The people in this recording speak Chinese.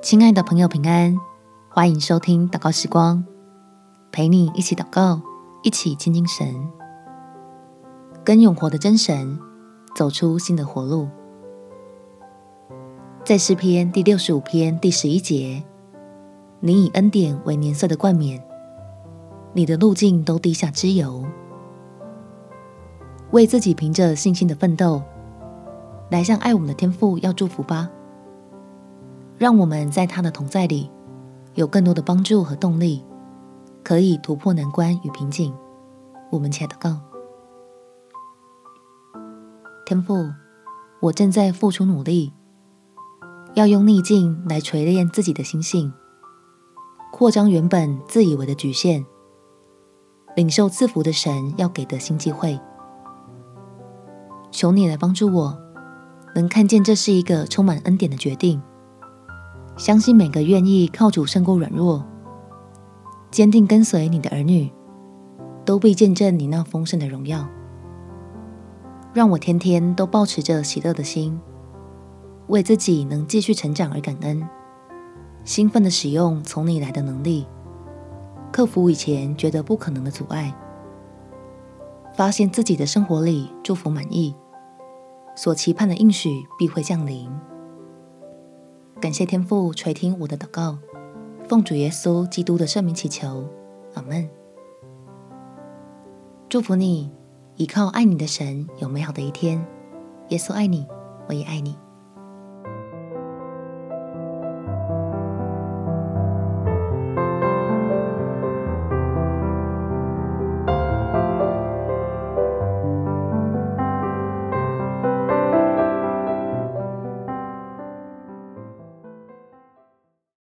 亲爱的朋友，平安！欢迎收听祷告时光，陪你一起祷告，一起亲近神，跟永活的真神走出新的活路。在诗篇第六十五篇第十一节，你以恩典为年岁的冠冕，你的路径都滴下之油，为自己凭着信心的奋斗，来向爱我们的天父要祝福吧。让我们在他的同在里，有更多的帮助和动力，可以突破难关与瓶颈。我们且祷告：天父，我正在付出努力，要用逆境来锤炼自己的心性，扩张原本自以为的局限，领受赐福的神要给的新机会。求你来帮助我，能看见这是一个充满恩典的决定。相信每个愿意靠主胜过软弱、坚定跟随你的儿女，都必见证你那丰盛的荣耀。让我天天都抱持着喜乐的心，为自己能继续成长而感恩，兴奋地使用从你来的能力，克服以前觉得不可能的阻碍，发现自己的生活里祝福满溢，所期盼的应许必会降临。感谢天父垂听我的祷告，奉主耶稣基督的圣名祈求，阿门。祝福你，依靠爱你的神，有美好的一天。耶稣爱你，我也爱你。